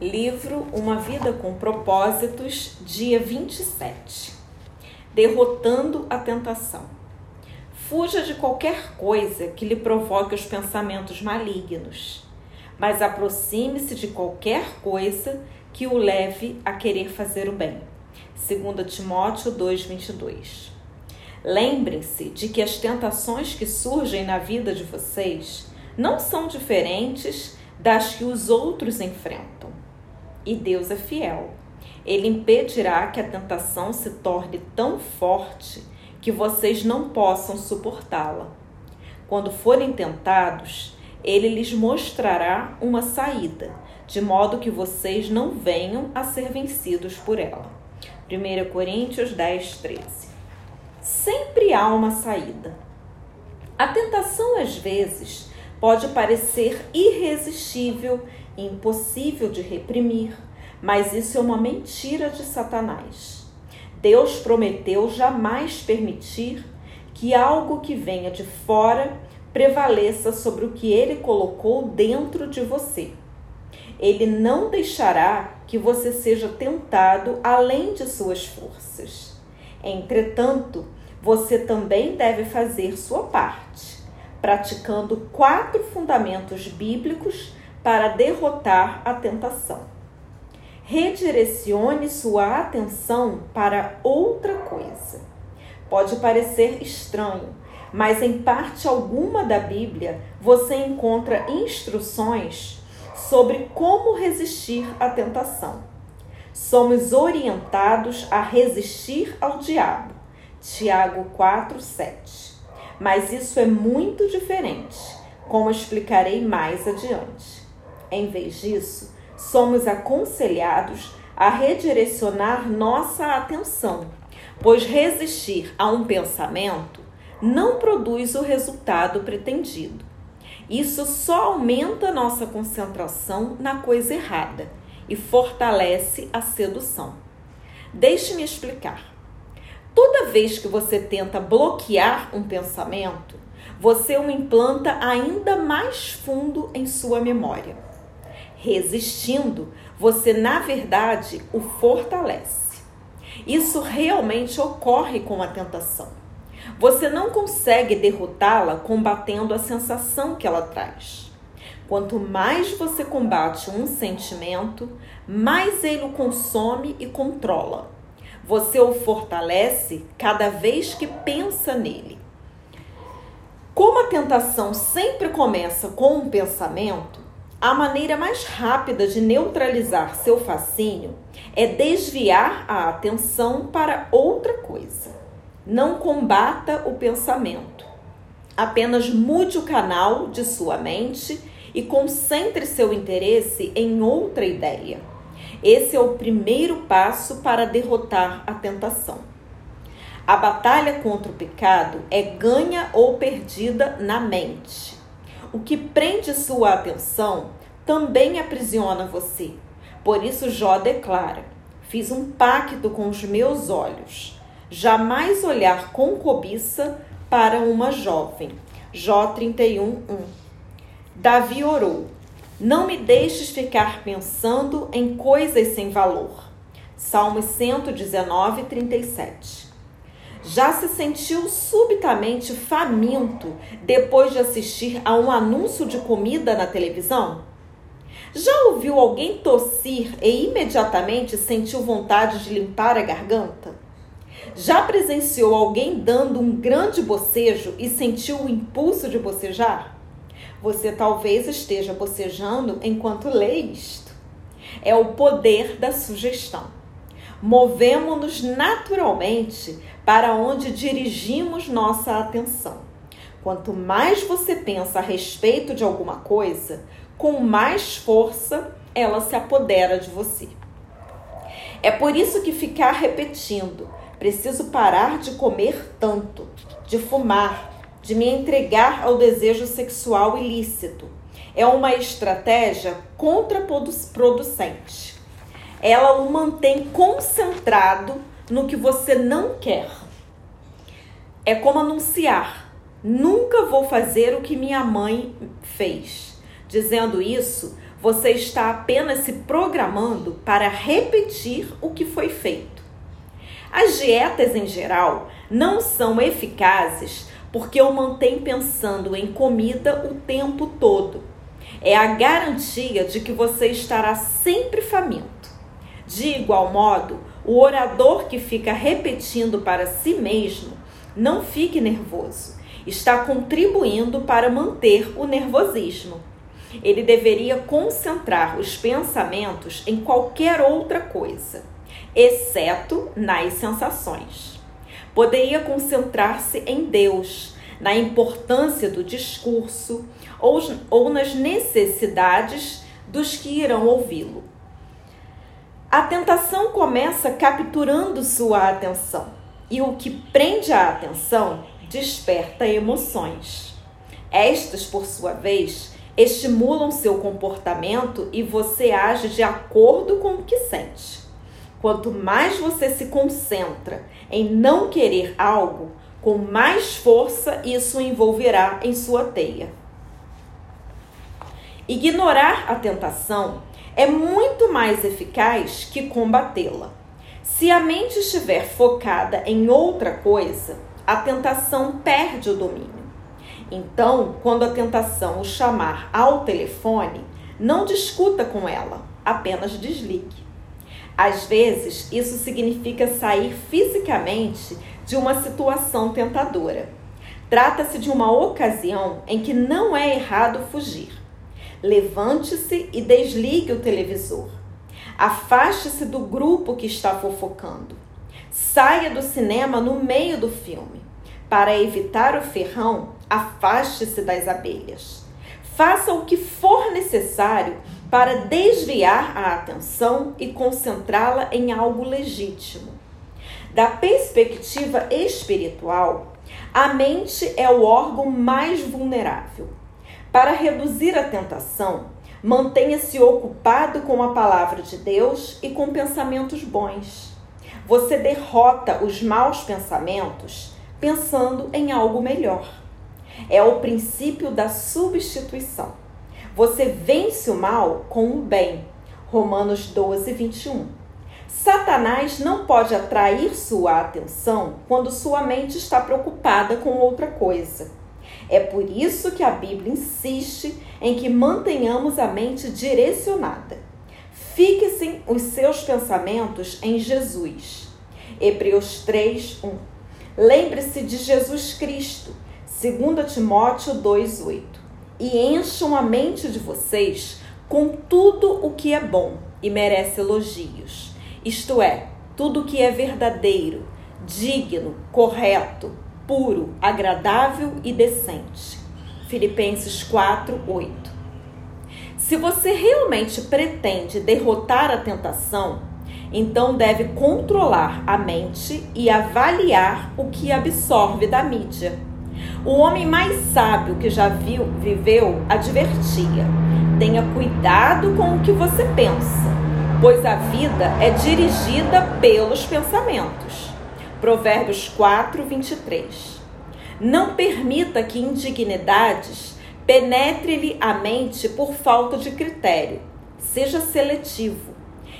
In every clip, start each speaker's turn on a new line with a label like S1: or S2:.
S1: Livro Uma Vida com Propósitos, dia 27. Derrotando a tentação. Fuja de qualquer coisa que lhe provoque os pensamentos malignos, mas aproxime-se de qualquer coisa que o leve a querer fazer o bem. 2 Timóteo 2:22. Lembrem-se de que as tentações que surgem na vida de vocês não são diferentes das que os outros enfrentam. E Deus é fiel. Ele impedirá que a tentação se torne tão forte que vocês não possam suportá-la. Quando forem tentados, ele lhes mostrará uma saída, de modo que vocês não venham a ser vencidos por ela. 1 Coríntios 10, 13 sempre há uma saída. A tentação, às vezes, pode parecer irresistível impossível de reprimir, mas isso é uma mentira de Satanás. Deus prometeu jamais permitir que algo que venha de fora prevaleça sobre o que ele colocou dentro de você. Ele não deixará que você seja tentado além de suas forças. Entretanto, você também deve fazer sua parte, praticando quatro fundamentos bíblicos para derrotar a tentação. Redirecione sua atenção para outra coisa. Pode parecer estranho, mas em parte alguma da Bíblia você encontra instruções sobre como resistir à tentação somos orientados a resistir ao diabo. Tiago 4, 7. Mas isso é muito diferente, como explicarei mais adiante. Em vez disso, somos aconselhados a redirecionar nossa atenção, pois resistir a um pensamento não produz o resultado pretendido. Isso só aumenta nossa concentração na coisa errada e fortalece a sedução. Deixe-me explicar. Toda vez que você tenta bloquear um pensamento, você o implanta ainda mais fundo em sua memória. Resistindo, você na verdade o fortalece. Isso realmente ocorre com a tentação. Você não consegue derrotá-la combatendo a sensação que ela traz. Quanto mais você combate um sentimento, mais ele o consome e controla. Você o fortalece cada vez que pensa nele. Como a tentação sempre começa com um pensamento, a maneira mais rápida de neutralizar seu fascínio é desviar a atenção para outra coisa. Não combata o pensamento. Apenas mude o canal de sua mente e concentre seu interesse em outra ideia. Esse é o primeiro passo para derrotar a tentação. A batalha contra o pecado é ganha ou perdida na mente. O que prende sua atenção também aprisiona você. Por isso, Jó declara: Fiz um pacto com os meus olhos, jamais olhar com cobiça para uma jovem. Jó 31, 1. Davi orou: Não me deixes ficar pensando em coisas sem valor. Salmos 119, 37. Já se sentiu subitamente faminto depois de assistir a um anúncio de comida na televisão? Já ouviu alguém tossir e imediatamente sentiu vontade de limpar a garganta? Já presenciou alguém dando um grande bocejo e sentiu o impulso de bocejar? Você talvez esteja bocejando enquanto lê isto. É o poder da sugestão. Movemos-nos naturalmente para onde dirigimos nossa atenção. Quanto mais você pensa a respeito de alguma coisa, com mais força ela se apodera de você. É por isso que ficar repetindo, preciso parar de comer tanto, de fumar, de me entregar ao desejo sexual ilícito. É uma estratégia contraproducente. Ela o mantém concentrado no que você não quer. É como anunciar: nunca vou fazer o que minha mãe fez. Dizendo isso, você está apenas se programando para repetir o que foi feito. As dietas em geral não são eficazes porque o mantém pensando em comida o tempo todo. É a garantia de que você estará sempre faminto. De igual modo, o orador que fica repetindo para si mesmo não fique nervoso. Está contribuindo para manter o nervosismo. Ele deveria concentrar os pensamentos em qualquer outra coisa, exceto nas sensações. Poderia concentrar-se em Deus, na importância do discurso ou, ou nas necessidades dos que irão ouvi-lo. A tentação começa capturando sua atenção, e o que prende a atenção desperta emoções. Estas, por sua vez, estimulam seu comportamento e você age de acordo com o que sente. Quanto mais você se concentra em não querer algo, com mais força isso envolverá em sua teia. Ignorar a tentação é muito mais eficaz que combatê-la. Se a mente estiver focada em outra coisa, a tentação perde o domínio. Então, quando a tentação o chamar ao telefone, não discuta com ela, apenas desligue. Às vezes, isso significa sair fisicamente de uma situação tentadora. Trata-se de uma ocasião em que não é errado fugir. Levante-se e desligue o televisor. Afaste-se do grupo que está fofocando. Saia do cinema no meio do filme. Para evitar o ferrão, afaste-se das abelhas. Faça o que for necessário para desviar a atenção e concentrá-la em algo legítimo. Da perspectiva espiritual, a mente é o órgão mais vulnerável. Para reduzir a tentação, mantenha-se ocupado com a palavra de Deus e com pensamentos bons. Você derrota os maus pensamentos pensando em algo melhor. É o princípio da substituição. Você vence o mal com o bem. Romanos 12, 21. Satanás não pode atrair sua atenção quando sua mente está preocupada com outra coisa. É por isso que a Bíblia insiste em que mantenhamos a mente direcionada. Fixe os seus pensamentos em Jesus. Hebreus 3, 1. Lembre-se de Jesus Cristo, 2 Timóteo 2,8. E encham a mente de vocês com tudo o que é bom e merece elogios. Isto é, tudo o que é verdadeiro, digno, correto, puro, agradável e decente. Filipenses 4, 8. Se você realmente pretende derrotar a tentação, então deve controlar a mente e avaliar o que absorve da mídia. O homem mais sábio que já viu, viveu advertia: tenha cuidado com o que você pensa, pois a vida é dirigida pelos pensamentos. Provérbios 4, 23. Não permita que indignidades penetre-lhe a mente por falta de critério. Seja seletivo.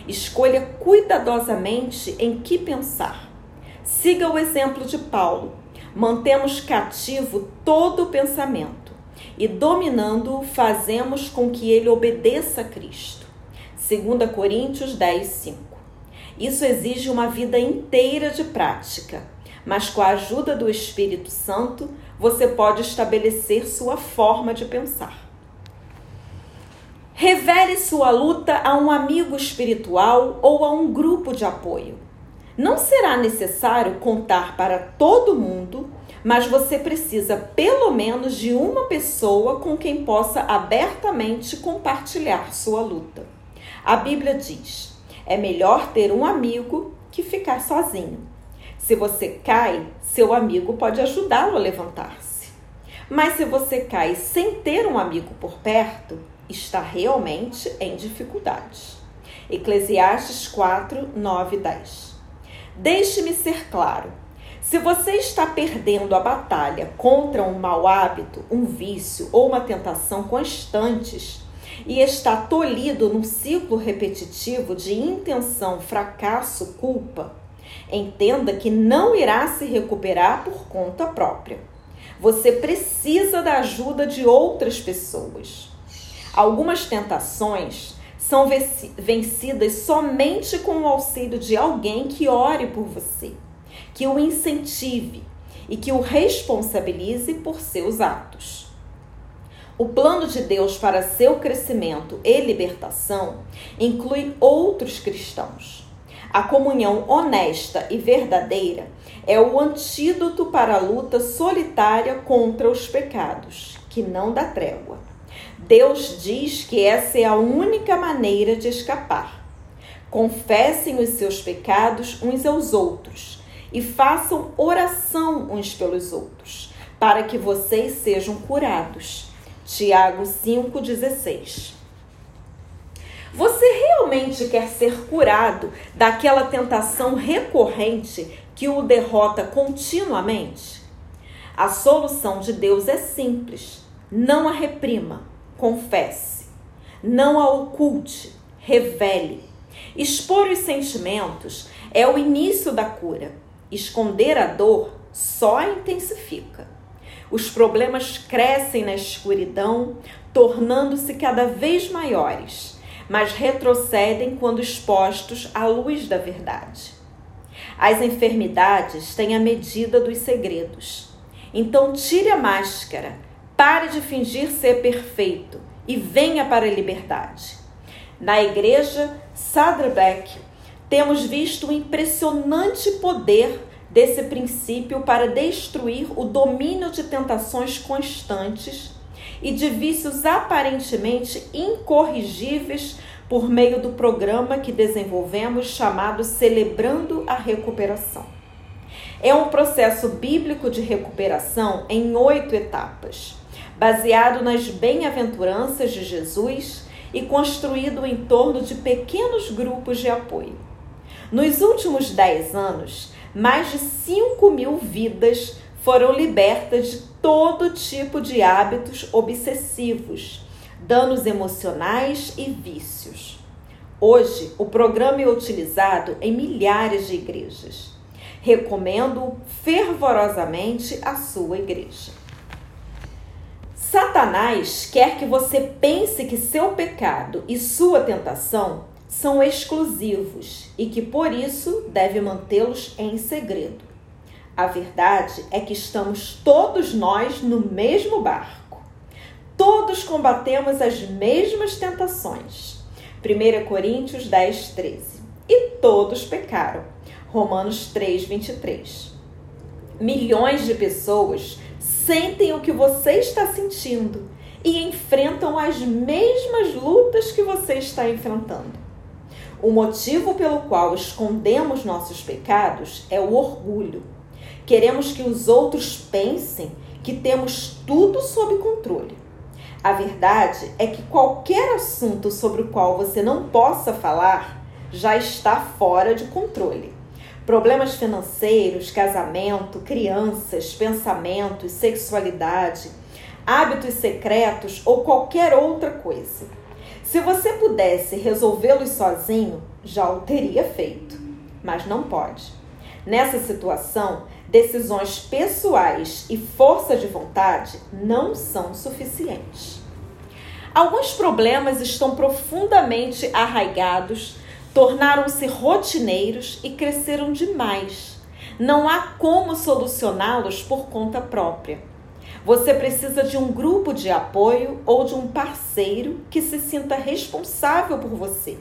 S1: Escolha cuidadosamente em que pensar. Siga o exemplo de Paulo. Mantemos cativo todo o pensamento e, dominando-o, fazemos com que ele obedeça a Cristo. 2 Coríntios 10, 5. Isso exige uma vida inteira de prática, mas com a ajuda do Espírito Santo, você pode estabelecer sua forma de pensar. Revele sua luta a um amigo espiritual ou a um grupo de apoio. Não será necessário contar para todo mundo, mas você precisa pelo menos de uma pessoa com quem possa abertamente compartilhar sua luta. A Bíblia diz: é melhor ter um amigo que ficar sozinho. Se você cai, seu amigo pode ajudá-lo a levantar-se. Mas se você cai sem ter um amigo por perto, está realmente em dificuldades. Eclesiastes 4, 9 e 10. Deixe-me ser claro. Se você está perdendo a batalha contra um mau hábito, um vício ou uma tentação constantes, e está tolhido num ciclo repetitivo de intenção, fracasso, culpa, entenda que não irá se recuperar por conta própria. Você precisa da ajuda de outras pessoas. Algumas tentações são vencidas somente com o auxílio de alguém que ore por você, que o incentive e que o responsabilize por seus atos. O plano de Deus para seu crescimento e libertação inclui outros cristãos. A comunhão honesta e verdadeira é o antídoto para a luta solitária contra os pecados, que não dá trégua. Deus diz que essa é a única maneira de escapar. Confessem os seus pecados uns aos outros e façam oração uns pelos outros, para que vocês sejam curados. Tiago 5,16. Você realmente quer ser curado daquela tentação recorrente que o derrota continuamente? A solução de Deus é simples: não a reprima, confesse. Não a oculte, revele. Expor os sentimentos é o início da cura. Esconder a dor só a intensifica. Os problemas crescem na escuridão, tornando-se cada vez maiores, mas retrocedem quando expostos à luz da verdade. As enfermidades têm a medida dos segredos. Então tire a máscara, pare de fingir ser perfeito e venha para a liberdade. Na igreja Saddleback, temos visto o impressionante poder desse princípio para destruir o domínio de tentações constantes e de vícios aparentemente incorrigíveis por meio do programa que desenvolvemos chamado Celebrando a Recuperação. É um processo bíblico de recuperação em oito etapas, baseado nas bem-aventuranças de Jesus e construído em torno de pequenos grupos de apoio. Nos últimos 10 anos, mais de 5 mil vidas foram libertas de todo tipo de hábitos obsessivos, danos emocionais e vícios. Hoje, o programa é utilizado em milhares de igrejas. Recomendo fervorosamente a sua igreja. Satanás quer que você pense que seu pecado e sua tentação são exclusivos e que por isso deve mantê-los em segredo. A verdade é que estamos todos nós no mesmo barco. Todos combatemos as mesmas tentações. 1 Coríntios 10, 13. E todos pecaram. Romanos 3, 23. Milhões de pessoas sentem o que você está sentindo e enfrentam as mesmas lutas que você está enfrentando. O motivo pelo qual escondemos nossos pecados é o orgulho. Queremos que os outros pensem que temos tudo sob controle. A verdade é que qualquer assunto sobre o qual você não possa falar já está fora de controle. Problemas financeiros, casamento, crianças, pensamentos, sexualidade, hábitos secretos ou qualquer outra coisa. Se você pudesse resolvê-los sozinho, já o teria feito, mas não pode. Nessa situação, decisões pessoais e força de vontade não são suficientes. Alguns problemas estão profundamente arraigados, tornaram-se rotineiros e cresceram demais. Não há como solucioná-los por conta própria. Você precisa de um grupo de apoio ou de um parceiro que se sinta responsável por você,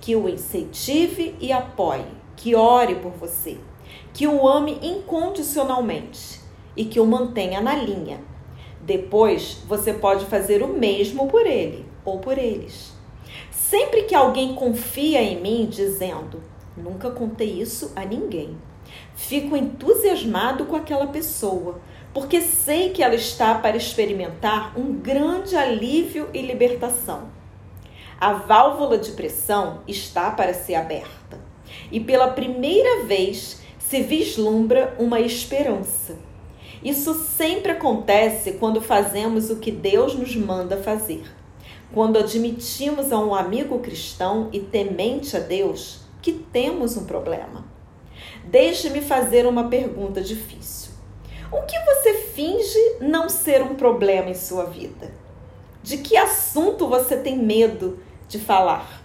S1: que o incentive e apoie, que ore por você, que o ame incondicionalmente e que o mantenha na linha. Depois, você pode fazer o mesmo por ele ou por eles. Sempre que alguém confia em mim dizendo: Nunca contei isso a ninguém, fico entusiasmado com aquela pessoa porque sei que ela está para experimentar um grande alívio e libertação. A válvula de pressão está para ser aberta e pela primeira vez se vislumbra uma esperança. Isso sempre acontece quando fazemos o que Deus nos manda fazer. quando admitimos a um amigo cristão e temente a Deus que temos um problema. Deixe-me fazer uma pergunta difícil. O que você finge não ser um problema em sua vida? De que assunto você tem medo de falar?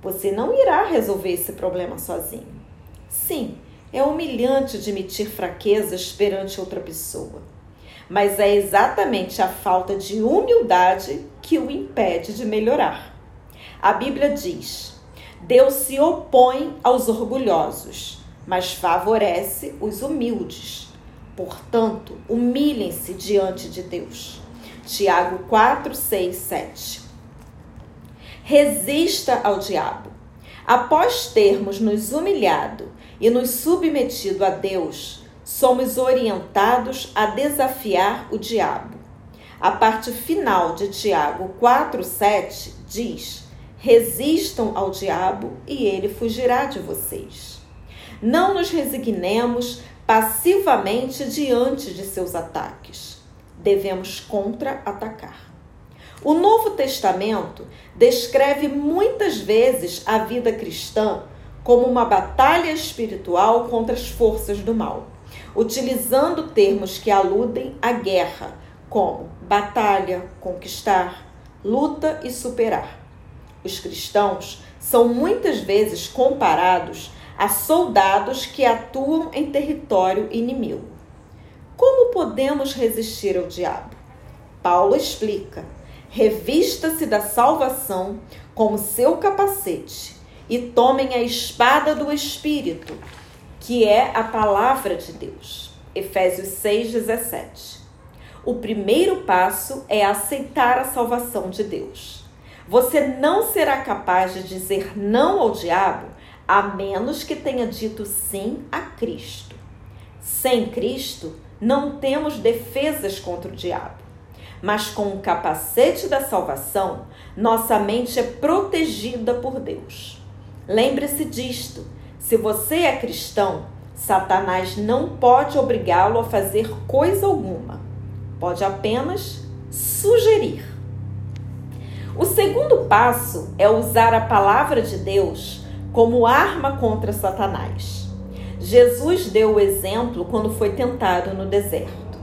S1: Você não irá resolver esse problema sozinho. Sim, é humilhante admitir fraquezas perante outra pessoa, mas é exatamente a falta de humildade que o impede de melhorar. A Bíblia diz: Deus se opõe aos orgulhosos, mas favorece os humildes. Portanto, humilhem-se diante de Deus. Tiago 4, 6, 7. Resista ao diabo. Após termos nos humilhado e nos submetido a Deus, somos orientados a desafiar o diabo. A parte final de Tiago 4:7 diz: Resistam ao diabo e ele fugirá de vocês. Não nos resignemos passivamente diante de seus ataques. Devemos contra-atacar. O Novo Testamento descreve muitas vezes a vida cristã como uma batalha espiritual contra as forças do mal, utilizando termos que aludem à guerra, como batalha, conquistar, luta e superar. Os cristãos são muitas vezes comparados a soldados que atuam em território inimigo. Como podemos resistir ao diabo? Paulo explica: revista-se da salvação como seu capacete e tomem a espada do Espírito, que é a palavra de Deus. Efésios 6,17. O primeiro passo é aceitar a salvação de Deus. Você não será capaz de dizer não ao diabo a menos que tenha dito sim a Cristo. Sem Cristo, não temos defesas contra o diabo. Mas com o capacete da salvação, nossa mente é protegida por Deus. Lembre-se disto: se você é cristão, Satanás não pode obrigá-lo a fazer coisa alguma, pode apenas sugerir. O segundo passo é usar a palavra de Deus como arma contra Satanás. Jesus deu o exemplo quando foi tentado no deserto.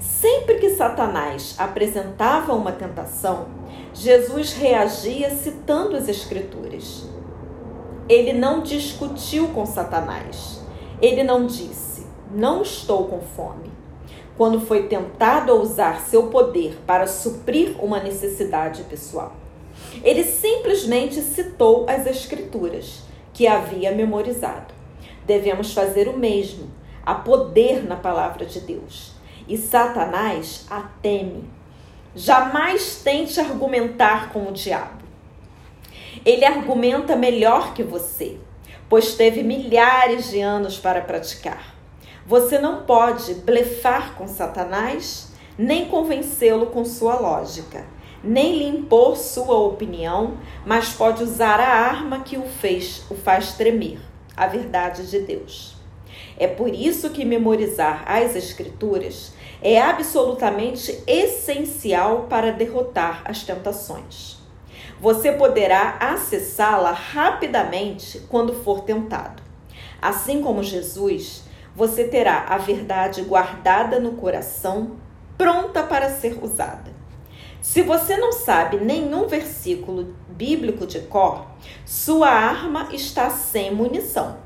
S1: Sempre que Satanás apresentava uma tentação, Jesus reagia citando as Escrituras. Ele não discutiu com Satanás. Ele não disse: Não estou com fome. Quando foi tentado a usar seu poder para suprir uma necessidade pessoal, ele simplesmente citou as Escrituras que havia memorizado. Devemos fazer o mesmo. Há poder na palavra de Deus. E Satanás a teme. Jamais tente argumentar com o diabo. Ele argumenta melhor que você, pois teve milhares de anos para praticar. Você não pode blefar com Satanás, nem convencê-lo com sua lógica, nem lhe impor sua opinião, mas pode usar a arma que o fez, o faz tremer, a verdade de Deus. É por isso que memorizar as escrituras é absolutamente essencial para derrotar as tentações. Você poderá acessá-la rapidamente quando for tentado. Assim como Jesus, você terá a verdade guardada no coração, pronta para ser usada. Se você não sabe nenhum versículo bíblico de cor, sua arma está sem munição.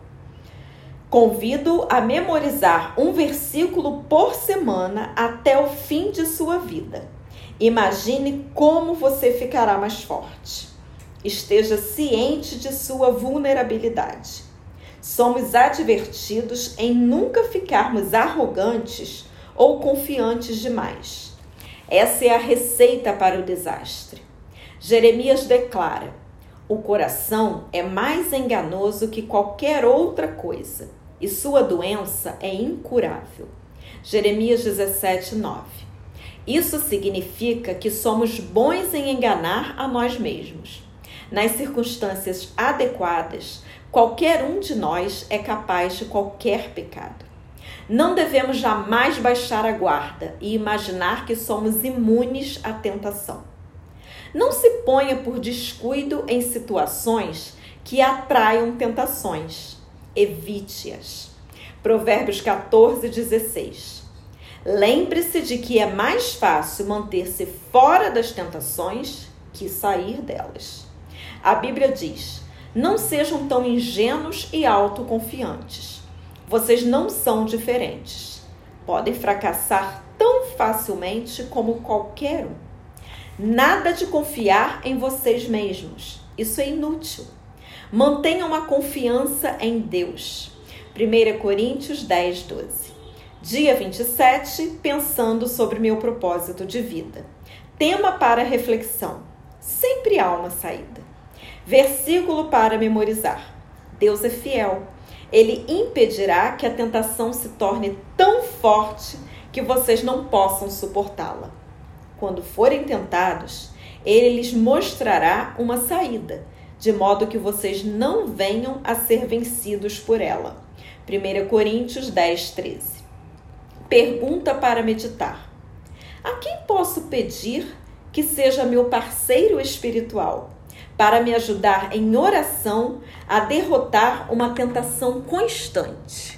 S1: Convido a memorizar um versículo por semana até o fim de sua vida. Imagine como você ficará mais forte. Esteja ciente de sua vulnerabilidade. Somos advertidos em nunca ficarmos arrogantes ou confiantes demais. Essa é a receita para o desastre. Jeremias declara: o coração é mais enganoso que qualquer outra coisa e sua doença é incurável. Jeremias 17, 9. Isso significa que somos bons em enganar a nós mesmos. Nas circunstâncias adequadas, qualquer um de nós é capaz de qualquer pecado. Não devemos jamais baixar a guarda e imaginar que somos imunes à tentação. Não se ponha por descuido em situações que atraiam tentações. Evite-as. Provérbios 14, 16. Lembre-se de que é mais fácil manter-se fora das tentações que sair delas. A Bíblia diz: não sejam tão ingênuos e autoconfiantes. Vocês não são diferentes. Podem fracassar tão facilmente como qualquer um. Nada de confiar em vocês mesmos. Isso é inútil. Mantenha uma confiança em Deus. 1 Coríntios 10, 12. Dia 27, pensando sobre meu propósito de vida. Tema para reflexão: sempre há uma saída. Versículo para memorizar: Deus é fiel. Ele impedirá que a tentação se torne tão forte que vocês não possam suportá-la. Quando forem tentados, ele lhes mostrará uma saída, de modo que vocês não venham a ser vencidos por ela. 1 Coríntios 10, 13. Pergunta para meditar: A quem posso pedir que seja meu parceiro espiritual para me ajudar em oração a derrotar uma tentação constante?